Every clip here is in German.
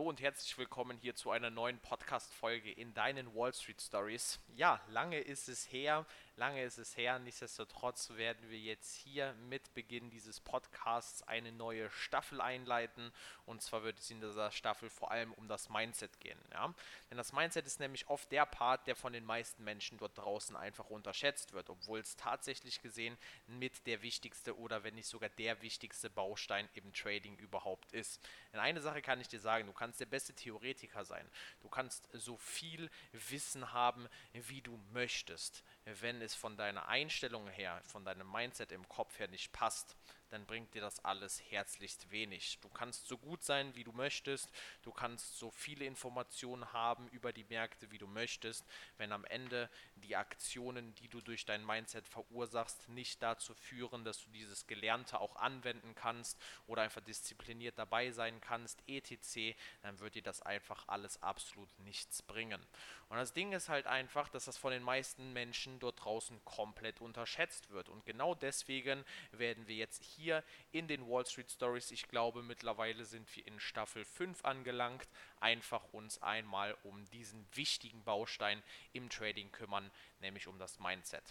Hallo und herzlich willkommen hier zu einer neuen Podcast-Folge in deinen Wall Street Stories. Ja, lange ist es her, lange ist es her. Nichtsdestotrotz werden wir jetzt hier mit Beginn dieses Podcasts eine neue Staffel einleiten. Und zwar wird es in dieser Staffel vor allem um das Mindset gehen. Ja? Denn das Mindset ist nämlich oft der Part, der von den meisten Menschen dort draußen einfach unterschätzt wird, obwohl es tatsächlich gesehen mit der wichtigste oder wenn nicht sogar der wichtigste Baustein im Trading überhaupt ist. Denn eine Sache kann ich dir sagen, du kannst der beste Theoretiker sein. Du kannst so viel Wissen haben, wie du möchtest. Wenn es von deiner Einstellung her, von deinem Mindset im Kopf her nicht passt, dann bringt dir das alles herzlichst wenig. Du kannst so gut sein, wie du möchtest, du kannst so viele Informationen haben über die Märkte, wie du möchtest, wenn am Ende die Aktionen, die du durch dein Mindset verursachst, nicht dazu führen, dass du dieses Gelernte auch anwenden kannst oder einfach diszipliniert dabei sein kannst, etc., dann wird dir das einfach alles absolut nichts bringen. Und das Ding ist halt einfach, dass das von den meisten Menschen dort draußen komplett unterschätzt wird. Und genau deswegen werden wir jetzt hier in den Wall Street Stories. Ich glaube, mittlerweile sind wir in Staffel 5 angelangt. Einfach uns einmal um diesen wichtigen Baustein im Trading kümmern, nämlich um das Mindset.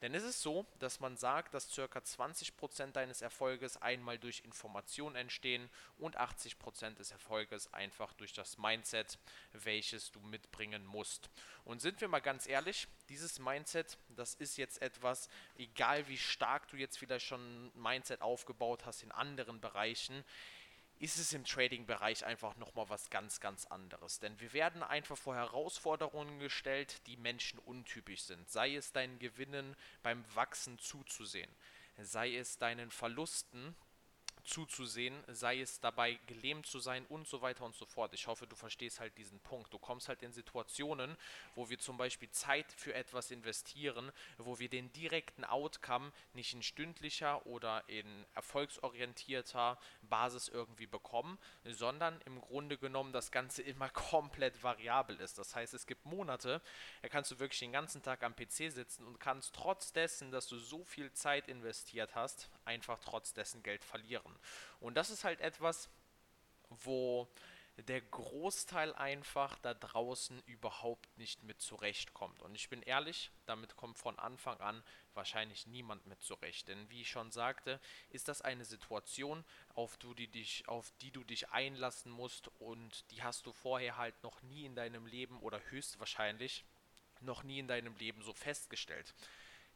Denn es ist so, dass man sagt, dass ca. 20% deines Erfolges einmal durch Information entstehen und 80% des Erfolges einfach durch das Mindset, welches du mitbringen musst. Und sind wir mal ganz ehrlich, dieses Mindset, das ist jetzt etwas, egal wie stark du jetzt vielleicht schon Mindset aufgebaut hast in anderen Bereichen, ist es im Trading-Bereich einfach nochmal was ganz, ganz anderes. Denn wir werden einfach vor Herausforderungen gestellt, die Menschen untypisch sind. Sei es deinen Gewinnen beim Wachsen zuzusehen, sei es deinen Verlusten zuzusehen, sei es dabei gelähmt zu sein und so weiter und so fort. Ich hoffe, du verstehst halt diesen Punkt. Du kommst halt in Situationen, wo wir zum Beispiel Zeit für etwas investieren, wo wir den direkten Outcome nicht in stündlicher oder in erfolgsorientierter Basis irgendwie bekommen, sondern im Grunde genommen das Ganze immer komplett variabel ist. Das heißt, es gibt Monate, da kannst du wirklich den ganzen Tag am PC sitzen und kannst trotz dessen, dass du so viel Zeit investiert hast, einfach trotz dessen Geld verlieren machen. Und das ist halt etwas, wo der Großteil einfach da draußen überhaupt nicht mit zurechtkommt. Und ich bin ehrlich, damit kommt von Anfang an wahrscheinlich niemand mit zurecht. Denn wie ich schon sagte, ist das eine Situation, auf, du die, dich, auf die du dich einlassen musst und die hast du vorher halt noch nie in deinem Leben oder höchstwahrscheinlich noch nie in deinem Leben so festgestellt.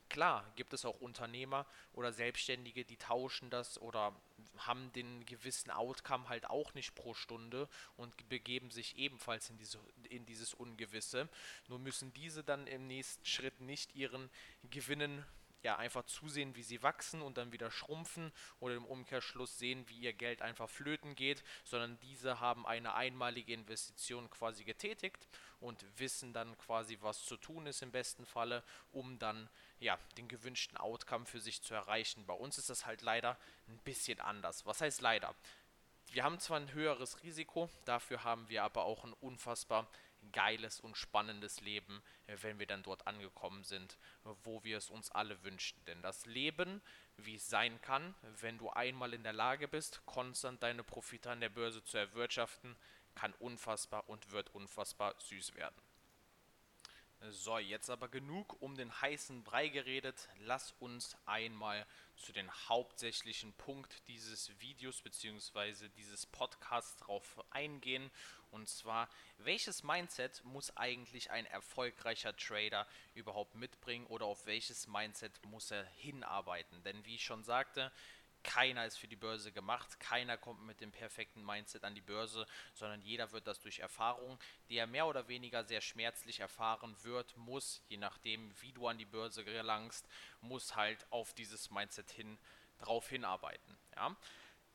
Klar gibt es auch Unternehmer oder Selbstständige, die tauschen das oder haben den gewissen Outcome halt auch nicht pro Stunde und begeben sich ebenfalls in, diese, in dieses Ungewisse. Nur müssen diese dann im nächsten Schritt nicht ihren Gewinnen ja einfach zusehen, wie sie wachsen und dann wieder schrumpfen oder im Umkehrschluss sehen, wie ihr Geld einfach flöten geht, sondern diese haben eine einmalige Investition quasi getätigt und wissen dann quasi, was zu tun ist im besten Falle, um dann ja den gewünschten Outcome für sich zu erreichen. Bei uns ist das halt leider ein bisschen anders. Was heißt leider? Wir haben zwar ein höheres Risiko, dafür haben wir aber auch ein unfassbar geiles und spannendes Leben, äh, wenn wir dann dort angekommen sind, wo wir es uns alle wünschen. Denn das Leben, wie es sein kann, wenn du einmal in der Lage bist, konstant deine Profite an der Börse zu erwirtschaften, kann unfassbar und wird unfassbar süß werden. So, jetzt aber genug um den heißen Brei geredet. Lass uns einmal zu den hauptsächlichen Punkt dieses Videos bzw. dieses Podcasts drauf eingehen. Und zwar, welches Mindset muss eigentlich ein erfolgreicher Trader überhaupt mitbringen oder auf welches Mindset muss er hinarbeiten? Denn wie ich schon sagte, keiner ist für die Börse gemacht, keiner kommt mit dem perfekten Mindset an die Börse, sondern jeder wird das durch Erfahrung, die er mehr oder weniger sehr schmerzlich erfahren wird, muss, je nachdem, wie du an die Börse gelangst, muss halt auf dieses Mindset hin drauf hinarbeiten. Ja?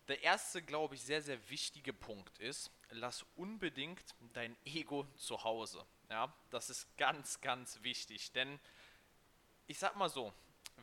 Der erste, glaube ich, sehr, sehr wichtige Punkt ist, lass unbedingt dein Ego zu Hause. Ja? Das ist ganz, ganz wichtig, denn ich sag mal so,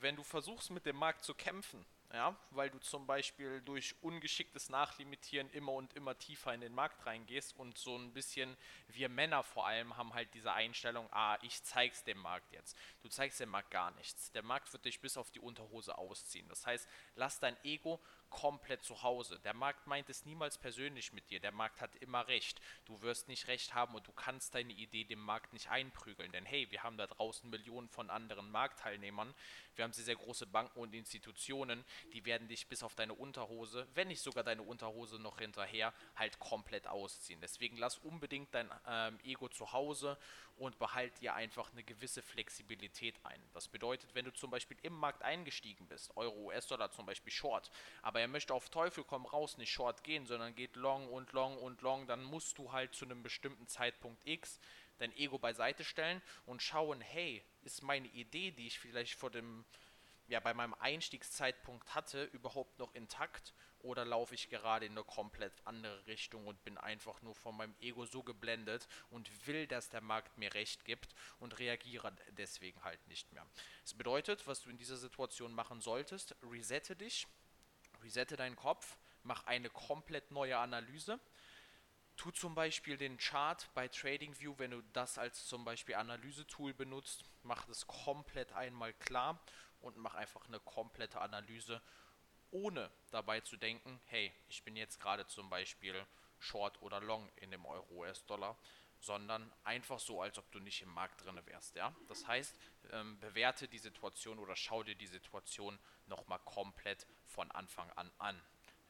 wenn du versuchst mit dem Markt zu kämpfen, ja, weil du zum Beispiel durch ungeschicktes Nachlimitieren immer und immer tiefer in den Markt reingehst und so ein bisschen, wir Männer vor allem haben halt diese Einstellung, ah, ich zeig's dem Markt jetzt. Du zeigst dem Markt gar nichts. Der Markt wird dich bis auf die Unterhose ausziehen. Das heißt, lass dein Ego komplett zu Hause. Der Markt meint es niemals persönlich mit dir. Der Markt hat immer recht. Du wirst nicht recht haben und du kannst deine Idee dem Markt nicht einprügeln. Denn hey, wir haben da draußen Millionen von anderen Marktteilnehmern. Wir haben sehr, sehr große Banken und Institutionen, die werden dich bis auf deine Unterhose, wenn nicht sogar deine Unterhose noch hinterher, halt komplett ausziehen. Deswegen lass unbedingt dein ähm, Ego zu Hause und behalt dir einfach eine gewisse Flexibilität ein. Das bedeutet, wenn du zum Beispiel im Markt eingestiegen bist, Euro, US-Dollar zum Beispiel Short, aber er möchte auf Teufel komm raus nicht Short gehen, sondern geht Long und Long und Long, dann musst du halt zu einem bestimmten Zeitpunkt X dein Ego beiseite stellen und schauen, hey, ist meine Idee, die ich vielleicht vor dem ja, bei meinem Einstiegszeitpunkt hatte, überhaupt noch intakt? Oder laufe ich gerade in eine komplett andere Richtung und bin einfach nur von meinem Ego so geblendet und will, dass der Markt mir recht gibt und reagiere deswegen halt nicht mehr. Das bedeutet, was du in dieser Situation machen solltest, resette dich, resette deinen Kopf, mach eine komplett neue Analyse. Tu zum Beispiel den Chart bei TradingView, wenn du das als zum Beispiel Analysetool benutzt, mach das komplett einmal klar und mach einfach eine komplette Analyse ohne dabei zu denken, hey, ich bin jetzt gerade zum Beispiel Short oder Long in dem Euro-US-Dollar, sondern einfach so, als ob du nicht im Markt drin wärst. Ja? Das heißt, ähm, bewerte die Situation oder schau dir die Situation nochmal komplett von Anfang an an.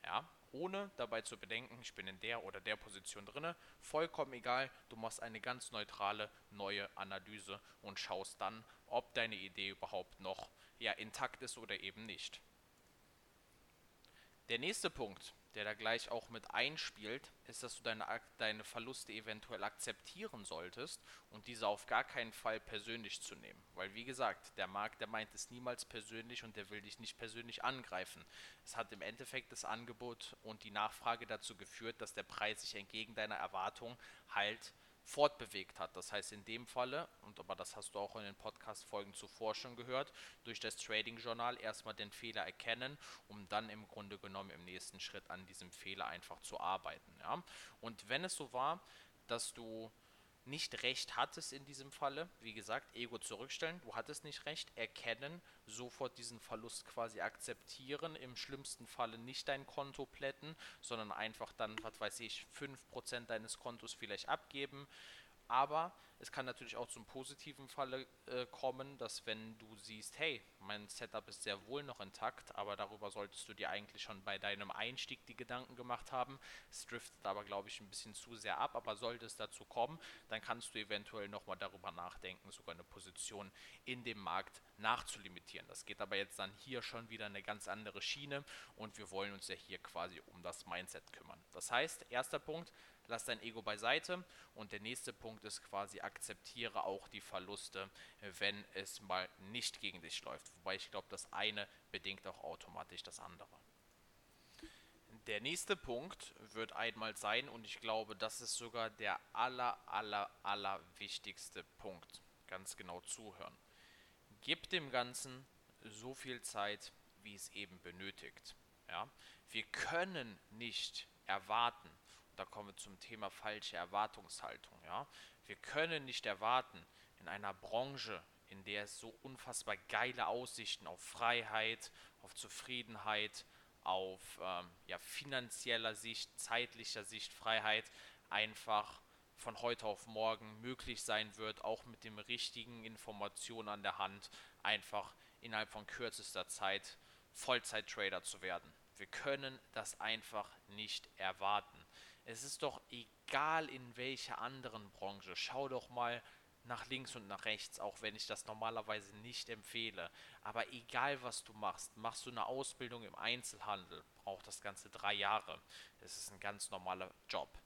Ja? Ohne dabei zu bedenken, ich bin in der oder der Position drin, vollkommen egal, du machst eine ganz neutrale neue Analyse und schaust dann, ob deine Idee überhaupt noch ja, intakt ist oder eben nicht. Der nächste Punkt, der da gleich auch mit einspielt, ist, dass du deine, deine Verluste eventuell akzeptieren solltest und diese auf gar keinen Fall persönlich zu nehmen. Weil wie gesagt, der Markt, der meint es niemals persönlich und der will dich nicht persönlich angreifen. Es hat im Endeffekt das Angebot und die Nachfrage dazu geführt, dass der Preis sich entgegen deiner Erwartung halt fortbewegt hat. Das heißt in dem Falle, und aber das hast du auch in den Podcast-Folgen zuvor schon gehört, durch das Trading-Journal erstmal den Fehler erkennen, um dann im Grunde genommen im nächsten Schritt an diesem Fehler einfach zu arbeiten. Ja? Und wenn es so war, dass du nicht recht hattest in diesem Falle, wie gesagt, Ego zurückstellen, du hattest nicht recht, erkennen, sofort diesen Verlust quasi akzeptieren, im schlimmsten Falle nicht dein Konto plätten, sondern einfach dann, was weiß ich, 5% deines Kontos vielleicht abgeben, aber es kann natürlich auch zum positiven Falle äh, kommen, dass wenn du siehst, hey, mein Setup ist sehr wohl noch intakt, aber darüber solltest du dir eigentlich schon bei deinem Einstieg die Gedanken gemacht haben. Es driftet aber, glaube ich, ein bisschen zu sehr ab, aber sollte es dazu kommen, dann kannst du eventuell nochmal darüber nachdenken, sogar eine Position in dem Markt nachzulimitieren. Das geht aber jetzt dann hier schon wieder eine ganz andere Schiene und wir wollen uns ja hier quasi um das Mindset kümmern. Das heißt, erster Punkt, lass dein Ego beiseite. Und der nächste Punkt ist quasi, akzeptiere auch die Verluste, wenn es mal nicht gegen dich läuft. Wobei ich glaube, das eine bedingt auch automatisch das andere. Der nächste Punkt wird einmal sein, und ich glaube, das ist sogar der aller, aller, aller wichtigste Punkt. Ganz genau zuhören. Gib dem Ganzen so viel Zeit, wie es eben benötigt. Ja? Wir können nicht erwarten, da kommen wir zum Thema falsche Erwartungshaltung. Ja? Wir können nicht erwarten, in einer Branche, in der es so unfassbar geile Aussichten auf Freiheit, auf Zufriedenheit, auf ähm, ja, finanzieller Sicht, zeitlicher Sicht, Freiheit einfach von heute auf morgen möglich sein wird, auch mit den richtigen Informationen an der Hand, einfach innerhalb von kürzester Zeit Vollzeit-Trader zu werden. Wir können das einfach nicht erwarten. Es ist doch egal in welcher anderen Branche. Schau doch mal nach links und nach rechts, auch wenn ich das normalerweise nicht empfehle. Aber egal was du machst, machst du eine Ausbildung im Einzelhandel, braucht das Ganze drei Jahre. Das ist ein ganz normaler Job.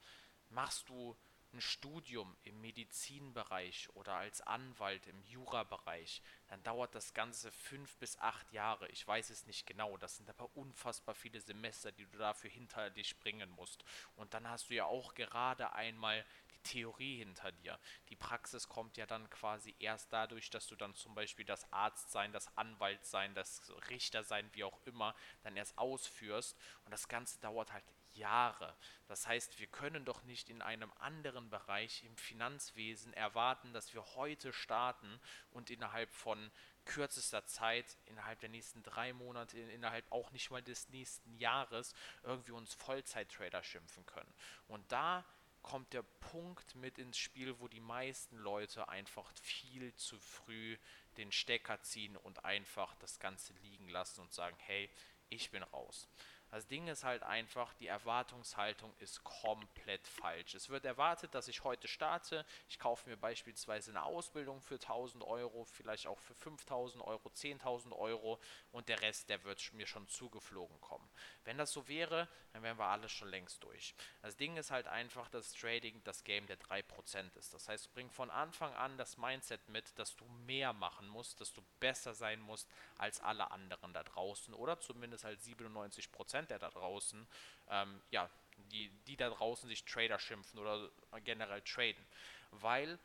Machst du ein Studium im Medizinbereich oder als Anwalt im Jurabereich, dann dauert das Ganze fünf bis acht Jahre. Ich weiß es nicht genau. Das sind aber unfassbar viele Semester, die du dafür hinter dich bringen musst. Und dann hast du ja auch gerade einmal die Theorie hinter dir. Die Praxis kommt ja dann quasi erst dadurch, dass du dann zum Beispiel das Arzt sein, das Anwalt sein, das Richter sein, wie auch immer, dann erst ausführst. Und das Ganze dauert halt Jahre. Das heißt, wir können doch nicht in einem anderen Bereich im Finanzwesen erwarten, dass wir heute starten und innerhalb von kürzester Zeit, innerhalb der nächsten drei Monate, innerhalb auch nicht mal des nächsten Jahres, irgendwie uns Vollzeit-Trader schimpfen können. Und da kommt der Punkt mit ins Spiel, wo die meisten Leute einfach viel zu früh den Stecker ziehen und einfach das Ganze liegen lassen und sagen, hey, ich bin raus. Das Ding ist halt einfach, die Erwartungshaltung ist komplett falsch. Es wird erwartet, dass ich heute starte. Ich kaufe mir beispielsweise eine Ausbildung für 1000 Euro, vielleicht auch für 5000 Euro, 10.000 Euro und der Rest, der wird mir schon zugeflogen kommen. Wenn das so wäre, dann wären wir alle schon längst durch. Das Ding ist halt einfach, dass Trading das Game der 3% ist. Das heißt, bring von Anfang an das Mindset mit, dass du mehr machen musst, dass du besser sein musst als alle anderen da draußen oder zumindest als 97% Prozent der da draußen, ähm, ja, die, die da draußen sich Trader schimpfen oder generell traden. Weil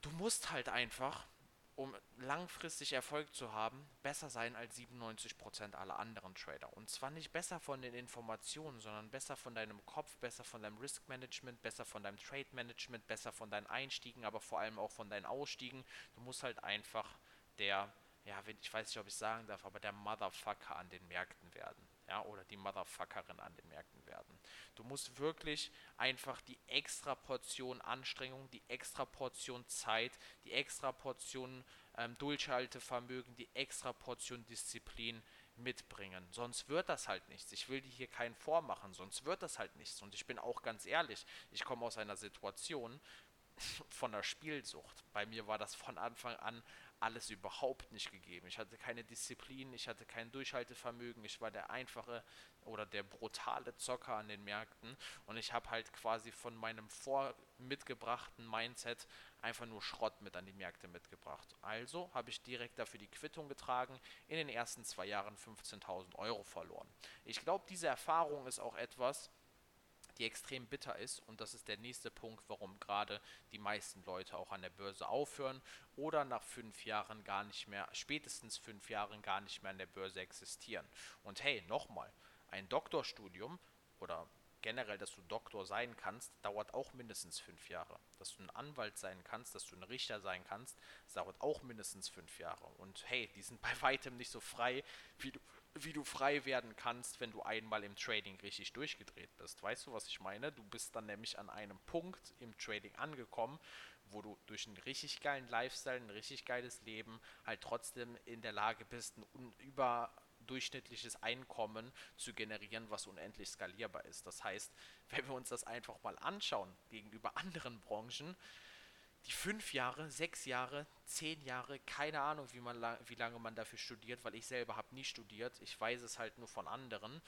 du musst halt einfach, um langfristig Erfolg zu haben, besser sein als 97% aller anderen Trader. Und zwar nicht besser von den Informationen, sondern besser von deinem Kopf, besser von deinem Risk Management, besser von deinem Trade Management, besser von deinen Einstiegen, aber vor allem auch von deinen Ausstiegen. Du musst halt einfach der, ja, ich weiß nicht, ob ich sagen darf, aber der Motherfucker an den Märkten werden ja, oder die Motherfuckerin an den Märkten werden. Du musst wirklich einfach die extra Portion Anstrengung, die extra Portion Zeit, die extra Portion ähm, Durchhaltevermögen, die extra Portion Disziplin mitbringen. Sonst wird das halt nichts. Ich will dir hier keinen vormachen, sonst wird das halt nichts. Und ich bin auch ganz ehrlich, ich komme aus einer Situation von der Spielsucht. Bei mir war das von Anfang an alles überhaupt nicht gegeben. Ich hatte keine Disziplin, ich hatte kein Durchhaltevermögen, ich war der einfache oder der brutale Zocker an den Märkten und ich habe halt quasi von meinem vor mitgebrachten Mindset einfach nur Schrott mit an die Märkte mitgebracht. Also habe ich direkt dafür die Quittung getragen, in den ersten zwei Jahren 15.000 Euro verloren. Ich glaube, diese Erfahrung ist auch etwas, die extrem bitter ist. Und das ist der nächste Punkt, warum gerade die meisten Leute auch an der Börse aufhören oder nach fünf Jahren gar nicht mehr, spätestens fünf Jahren gar nicht mehr an der Börse existieren. Und hey, nochmal, ein Doktorstudium oder generell, dass du Doktor sein kannst, dauert auch mindestens fünf Jahre. Dass du ein Anwalt sein kannst, dass du ein Richter sein kannst, dauert auch mindestens fünf Jahre. Und hey, die sind bei weitem nicht so frei, wie du, wie du frei werden kannst, wenn du einmal im Trading richtig durchgedreht bist. Weißt du, was ich meine? Du bist dann nämlich an einem Punkt im Trading angekommen, wo du durch einen richtig geilen Lifestyle, ein richtig geiles Leben halt trotzdem in der Lage bist, ein überdurchschnittliches Einkommen zu generieren, was unendlich skalierbar ist. Das heißt, wenn wir uns das einfach mal anschauen gegenüber anderen Branchen, die fünf Jahre, sechs Jahre, zehn Jahre, keine Ahnung, wie, man, wie lange man dafür studiert, weil ich selber habe nie studiert, ich weiß es halt nur von anderen,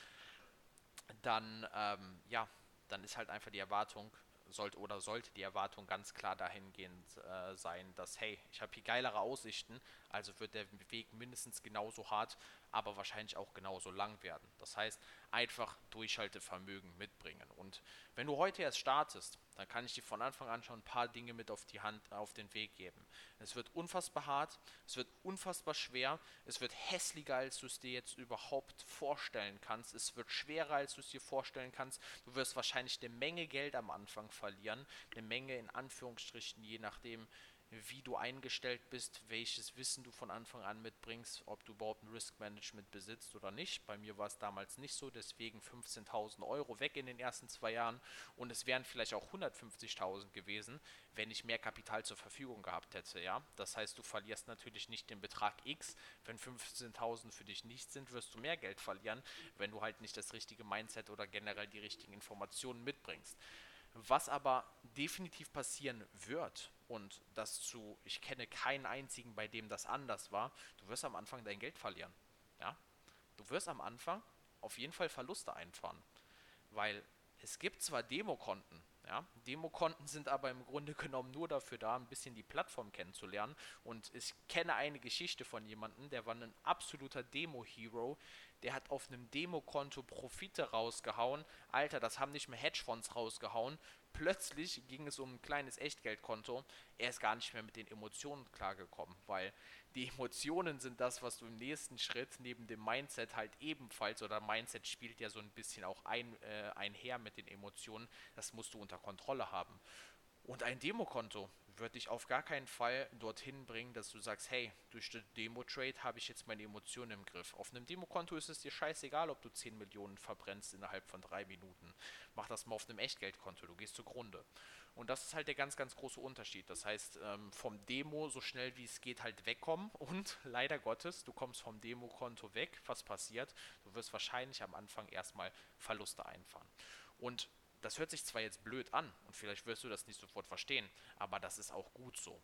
dann, ähm, ja, dann ist halt einfach die Erwartung, sollte oder sollte die Erwartung ganz klar dahingehend äh, sein, dass, hey, ich habe hier geilere Aussichten, also wird der Weg mindestens genauso hart, aber wahrscheinlich auch genauso lang werden. Das heißt, einfach Durchhaltevermögen mitbringen. Und wenn du heute erst startest, dann kann ich dir von Anfang an schon ein paar Dinge mit auf die Hand, auf den Weg geben. Es wird unfassbar hart, es wird unfassbar schwer, es wird hässlicher, als du es dir jetzt überhaupt vorstellen kannst. Es wird schwerer, als du es dir vorstellen kannst. Du wirst wahrscheinlich eine Menge Geld am Anfang verlieren, eine Menge in Anführungsstrichen, je nachdem, wie du eingestellt bist, welches Wissen du von Anfang an mitbringst, ob du überhaupt ein Risk Management besitzt oder nicht. Bei mir war es damals nicht so, deswegen 15.000 Euro weg in den ersten zwei Jahren und es wären vielleicht auch 150.000 gewesen, wenn ich mehr Kapital zur Verfügung gehabt hätte. Ja, das heißt, du verlierst natürlich nicht den Betrag X. Wenn 15.000 für dich nicht sind, wirst du mehr Geld verlieren, wenn du halt nicht das richtige Mindset oder generell die richtigen Informationen mitbringst. Was aber definitiv passieren wird, und das zu, ich kenne keinen einzigen, bei dem das anders war, du wirst am Anfang dein Geld verlieren. Ja? Du wirst am Anfang auf jeden Fall Verluste einfahren. Weil es gibt zwar Demokonten, Ja? Demokonten sind aber im Grunde genommen nur dafür da, ein bisschen die Plattform kennenzulernen. Und ich kenne eine Geschichte von jemandem, der war ein absoluter Demo-Hero. Der hat auf einem Demokonto Profite rausgehauen. Alter, das haben nicht mehr Hedgefonds rausgehauen. Plötzlich ging es um ein kleines Echtgeldkonto. Er ist gar nicht mehr mit den Emotionen klargekommen, weil die Emotionen sind das, was du im nächsten Schritt neben dem Mindset halt ebenfalls, oder Mindset spielt ja so ein bisschen auch ein, äh, einher mit den Emotionen, das musst du unter Kontrolle haben. Und ein Demokonto wird dich auf gar keinen Fall dorthin bringen, dass du sagst, hey, durch den Demo-Trade habe ich jetzt meine Emotionen im Griff. Auf einem Demokonto ist es dir scheißegal, ob du 10 Millionen verbrennst innerhalb von drei Minuten. Mach das mal auf einem Echtgeldkonto, du gehst zugrunde. Und das ist halt der ganz, ganz große Unterschied. Das heißt, ähm, vom Demo so schnell wie es geht halt wegkommen und leider Gottes, du kommst vom Demokonto weg. Was passiert? Du wirst wahrscheinlich am Anfang erstmal Verluste einfahren. Und das hört sich zwar jetzt blöd an und vielleicht wirst du das nicht sofort verstehen, aber das ist auch gut so.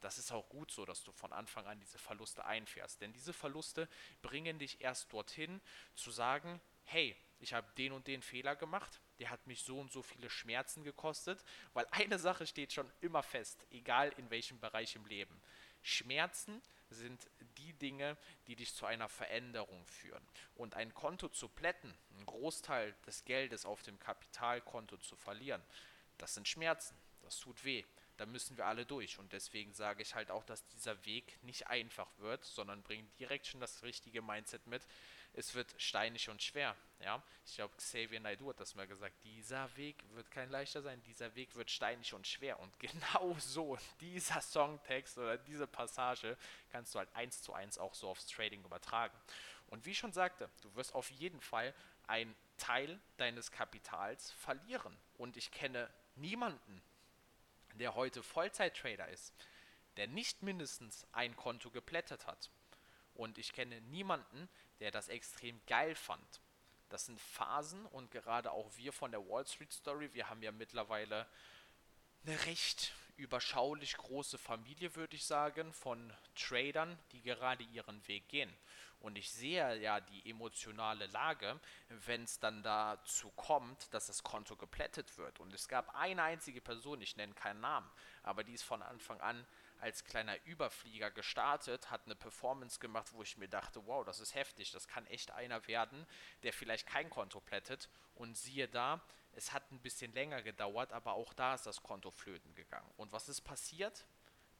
Das ist auch gut so, dass du von Anfang an diese Verluste einfährst. Denn diese Verluste bringen dich erst dorthin zu sagen, hey, ich habe den und den Fehler gemacht, der hat mich so und so viele Schmerzen gekostet, weil eine Sache steht schon immer fest, egal in welchem Bereich im Leben. Schmerzen sind die Dinge, die dich zu einer Veränderung führen. Und ein Konto zu plätten, einen Großteil des Geldes auf dem Kapitalkonto zu verlieren, das sind Schmerzen, das tut weh. Da müssen wir alle durch. Und deswegen sage ich halt auch, dass dieser Weg nicht einfach wird, sondern bringt direkt schon das richtige Mindset mit es wird steinig und schwer. Ja? Ich glaube, Xavier Naidoo hat das mal gesagt, dieser Weg wird kein leichter sein, dieser Weg wird steinig und schwer. Und genau so, dieser Songtext oder diese Passage kannst du halt eins zu eins auch so aufs Trading übertragen. Und wie ich schon sagte, du wirst auf jeden Fall einen Teil deines Kapitals verlieren. Und ich kenne niemanden, der heute Vollzeit-Trader ist, der nicht mindestens ein Konto geplättet hat. Und ich kenne niemanden, der das extrem geil fand. Das sind Phasen und gerade auch wir von der Wall Street Story, wir haben ja mittlerweile eine recht überschaulich große Familie, würde ich sagen, von Tradern, die gerade ihren Weg gehen. Und ich sehe ja die emotionale Lage, wenn es dann dazu kommt, dass das Konto geplättet wird. Und es gab eine einzige Person, ich nenne keinen Namen, aber die ist von Anfang an als kleiner Überflieger gestartet, hat eine Performance gemacht, wo ich mir dachte, wow, das ist heftig, das kann echt einer werden, der vielleicht kein Konto plättet. Und siehe da, es hat ein bisschen länger gedauert, aber auch da ist das Konto flöten gegangen. Und was ist passiert?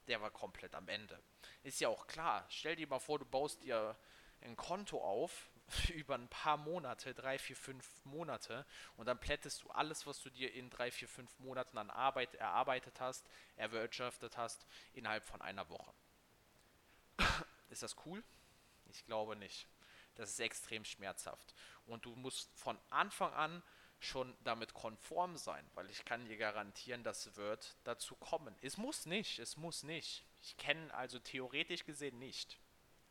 Der war komplett am Ende. Ist ja auch klar, stell dir mal vor, du baust dir ein Konto auf, über ein paar Monate, drei, vier, fünf Monate und dann plättest du alles, was du dir in drei, vier, fünf Monaten an Arbeit erarbeitet hast, erwirtschaftet hast, innerhalb von einer Woche. Ist das cool? Ich glaube nicht. Das ist extrem schmerzhaft. Und du musst von Anfang an schon damit konform sein, weil ich kann dir garantieren, das wird dazu kommen. Es muss nicht, es muss nicht. Ich kenne also theoretisch gesehen nicht.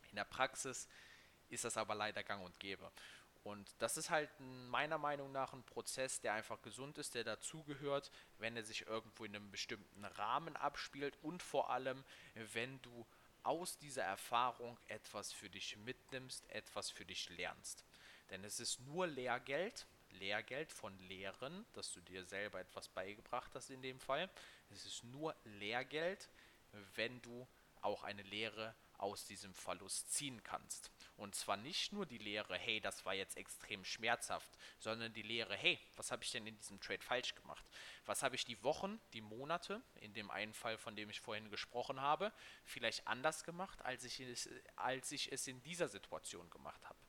In der Praxis ist das aber leider gang und gäbe. Und das ist halt meiner Meinung nach ein Prozess, der einfach gesund ist, der dazugehört, wenn er sich irgendwo in einem bestimmten Rahmen abspielt und vor allem, wenn du aus dieser Erfahrung etwas für dich mitnimmst, etwas für dich lernst. Denn es ist nur Lehrgeld, Lehrgeld von Lehren, dass du dir selber etwas beigebracht hast in dem Fall. Es ist nur Lehrgeld, wenn du auch eine Lehre aus diesem Verlust ziehen kannst. Und zwar nicht nur die Lehre, hey, das war jetzt extrem schmerzhaft, sondern die Lehre, hey, was habe ich denn in diesem Trade falsch gemacht? Was habe ich die Wochen, die Monate, in dem einen Fall, von dem ich vorhin gesprochen habe, vielleicht anders gemacht, als ich es, als ich es in dieser Situation gemacht habe?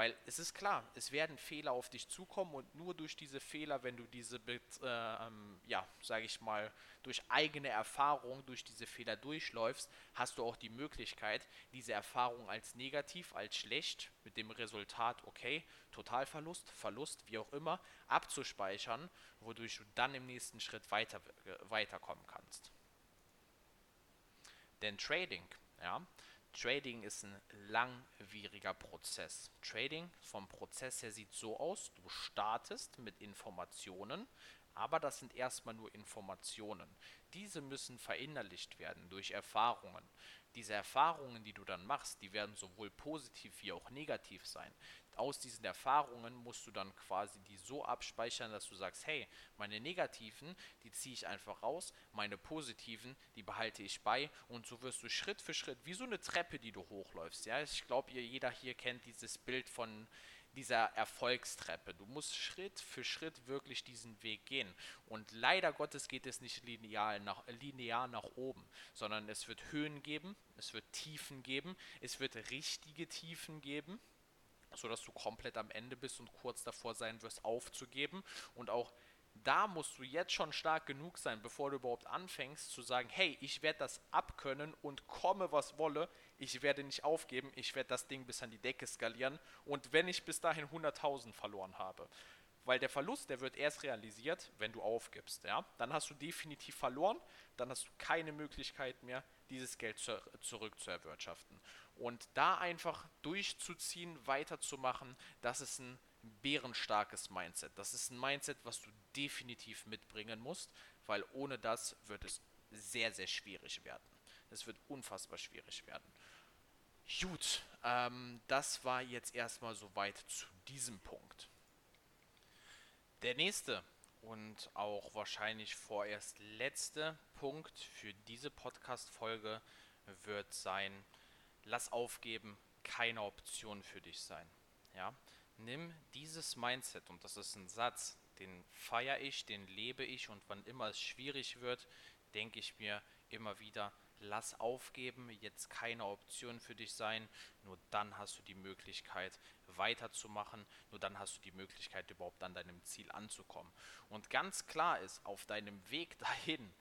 Weil es ist klar, es werden Fehler auf dich zukommen und nur durch diese Fehler, wenn du diese, äh, ähm, ja, sage ich mal, durch eigene Erfahrung durch diese Fehler durchläufst, hast du auch die Möglichkeit, diese Erfahrung als negativ, als schlecht, mit dem Resultat, okay, Totalverlust, Verlust, wie auch immer, abzuspeichern, wodurch du dann im nächsten Schritt weiter, äh, weiterkommen kannst. Denn Trading, ja, Trading ist ein langwieriger Prozess. Trading vom Prozess her sieht so aus, du startest mit Informationen, Aber das sind erstmal nur Informationen. Diese müssen verinnerlicht werden durch Erfahrungen. Diese Erfahrungen, die du dann machst, die werden sowohl positiv wie auch negativ sein. Aus diesen Erfahrungen musst du dann quasi die so abspeichern, dass du sagst, hey, meine negativen, die ziehe ich einfach raus, meine positiven, die behalte ich bei und so wirst du Schritt für Schritt, wie so eine Treppe, die du hochläufst. Ja, ich glaube, jeder hier kennt dieses Bild von dieser Erfolgstreppe. Du musst Schritt für Schritt wirklich diesen Weg gehen. Und leider Gottes geht es nicht linear nach, linear nach oben, sondern es wird Höhen geben, es wird Tiefen geben, es wird richtige Tiefen geben, sodass du komplett am Ende bist und kurz davor sein wirst, aufzugeben. Und auch da musst du jetzt schon stark genug sein, bevor du überhaupt anfängst zu sagen, hey, ich werde das abkönnen und komme, was wolle, ich werde nicht aufgeben, ich werde das Ding bis an die Decke skalieren und wenn ich bis dahin 100.000 verloren habe. Weil der Verlust, der wird erst realisiert, wenn du aufgibst. Ja? Dann hast du definitiv verloren, dann hast du keine Möglichkeit mehr, dieses Geld zu, zurück zu erwirtschaften. Und da einfach durchzuziehen, weiterzumachen, das ist ein bärenstarkes Mindset. Das ist ein Mindset, was du definitiv mitbringen musst, weil ohne das wird es sehr, sehr schwierig werden. Es wird unfassbar schwierig werden. Gut, ähm, das war jetzt erstmal soweit zu diesem Punkt. Der nächste und auch wahrscheinlich vorerst letzte Punkt für diese Podcast-Folge wird sein, lass aufgeben, keine Option für dich sein. Ja? Nimm dieses Mindset, und das ist ein Satz, den feiere ich, den lebe ich, und wann immer es schwierig wird, denke ich mir immer wieder, lass aufgeben, jetzt keine Option für dich sein, nur dann hast du die Möglichkeit weiterzumachen, nur dann hast du die Möglichkeit überhaupt an deinem Ziel anzukommen. Und ganz klar ist, auf deinem Weg dahin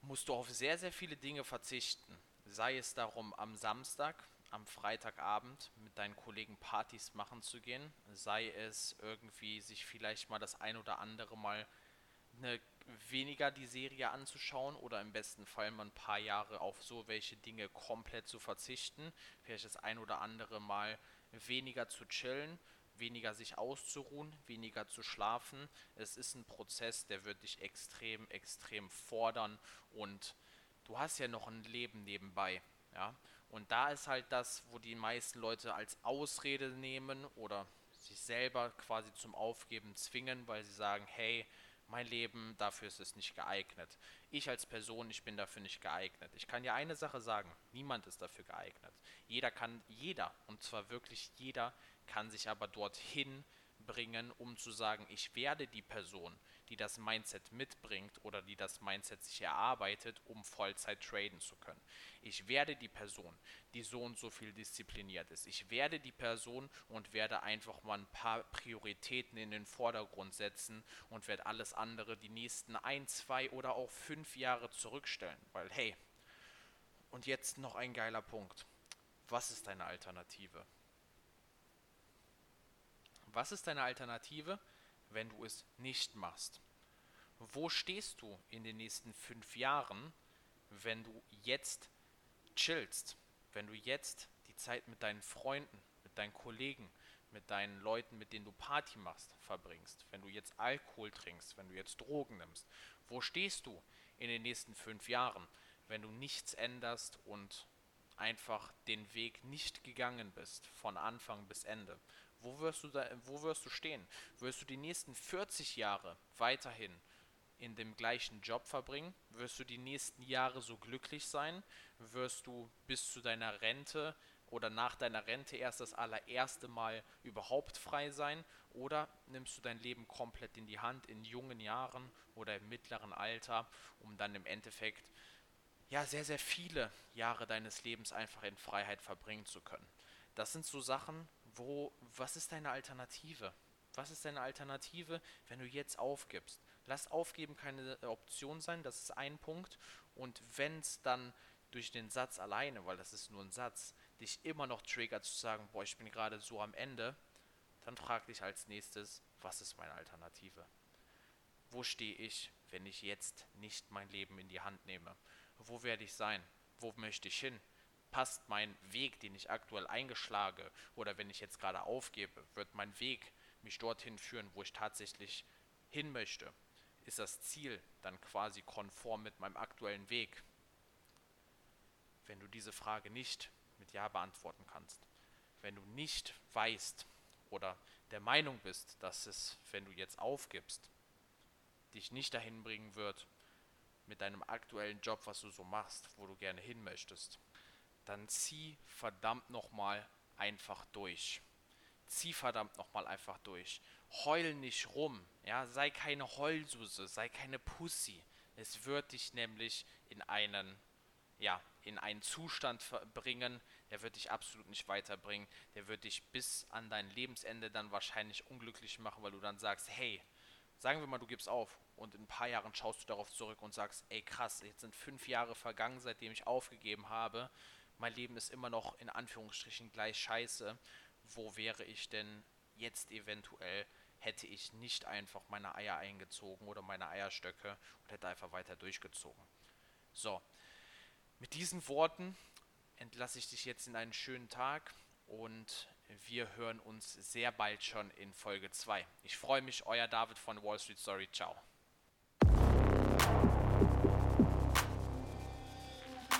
musst du auf sehr, sehr viele Dinge verzichten. Sei es darum, am Samstag, am Freitagabend mit deinen Kollegen Partys machen zu gehen, sei es irgendwie sich vielleicht mal das ein oder andere Mal eine weniger die Serie anzuschauen oder im besten Fall mal ein paar Jahre auf so welche Dinge komplett zu verzichten, vielleicht das ein oder andere Mal weniger zu chillen, weniger sich auszuruhen, weniger zu schlafen. Es ist ein Prozess, der wird dich extrem, extrem fordern und du hast ja noch ein Leben nebenbei, ja. Und da ist halt das, wo die meisten Leute als Ausrede nehmen oder sich selber quasi zum Aufgeben zwingen, weil sie sagen, hey, mein Leben, dafür ist es nicht geeignet. Ich als Person, ich bin dafür nicht geeignet. Ich kann ja eine Sache sagen, niemand ist dafür geeignet. Jeder kann, jeder, und zwar wirklich jeder, kann sich aber dorthin bringen, um zu sagen, ich werde die Person, die das Mindset mitbringt oder die das Mindset sich erarbeitet, um Vollzeit traden zu können. Ich werde die Person, die so und so viel diszipliniert ist. Ich werde die Person und werde einfach mal ein paar Prioritäten in den Vordergrund setzen und werde alles andere die nächsten ein, zwei oder auch fünf Jahre zurückstellen. Weil, hey, und jetzt noch ein geiler Punkt. Was ist deine Alternative? Was ist deine Alternative? Wenn du es nicht machst? Wo stehst du in den nächsten fünf Jahren, wenn du jetzt chillst, wenn du jetzt die Zeit mit deinen Freunden, mit deinen Kollegen, mit deinen Leuten, mit denen du Party machst, verbringst, wenn du jetzt Alkohol trinkst, wenn du jetzt Drogen nimmst? Wo stehst du in den nächsten fünf Jahren, wenn du nichts änderst und einfach den Weg nicht gegangen bist, von Anfang bis Ende? Wo wirst du, da, wo wirst du stehen? Wirst du die nächsten 40 Jahre weiterhin in dem gleichen Job verbringen? Wirst du die nächsten Jahre so glücklich sein? Wirst du bis zu deiner Rente oder nach deiner Rente erst das allererste Mal überhaupt frei sein? Oder nimmst du dein Leben komplett in die Hand in jungen Jahren oder im mittleren Alter, um dann im Endeffekt ja sehr, sehr viele Jahre deines Lebens einfach in Freiheit verbringen zu können? Das sind so Sachen, wo, was ist deine Alternative? Was ist deine Alternative, wenn du jetzt aufgibst? Lass aufgeben keine Option sein, das ist ein Punkt. Und wenn es dann durch den Satz alleine, weil das ist nur ein Satz, dich immer noch triggert zu sagen, boah, ich bin gerade so am Ende, dann frag dich als nächstes, was ist meine Alternative? Wo stehe ich, wenn ich jetzt nicht mein Leben in die Hand nehme? Wo werde ich sein? Wo möchte ich hin? Passt mein Weg, den ich aktuell eingeschlage, oder wenn ich jetzt gerade aufgebe, wird mein Weg mich dorthin führen, wo ich tatsächlich hin möchte. ist das Ziel dann quasi konform mit meinem aktuellen Weg? Wenn du diese Frage nicht mit Ja beantworten kannst, wenn du nicht weißt oder der Meinung bist, dass es, wenn du jetzt aufgibst, dich nicht dahin bringen wird, mit deinem aktuellen Job, was du so machst, wo du gerne hin möchtest, dann zieh verdammt nochmal einfach durch. Zieh verdammt nochmal einfach durch. Heul nicht rum, ja, sei keine Heulsuse, sei keine Pussy. Es wird dich nämlich in einen, ja, in einen Zustand bringen, der wird dich absolut nicht weiterbringen. Der wird dich bis an dein Lebensende dann wahrscheinlich unglücklich machen, weil du dann sagst, hey, sagen wir mal, du gibst auf und in ein paar Jahren schaust du darauf zurück und sagst, ey krass, jetzt sind fünf Jahre vergangen, seitdem ich aufgegeben habe. Mein Leben ist immer noch in Anführungsstrichen gleich scheiße. Wo wäre ich denn jetzt eventuell, hätte ich nicht einfach meine Eier eingezogen oder meine Eierstöcke und hätte einfach weiter durchgezogen. So, mit diesen Worten entlasse ich dich jetzt in einen schönen Tag und wir hören uns sehr bald schon in Folge 2. Ich freue mich, euer David von Wall Street Story. Ciao.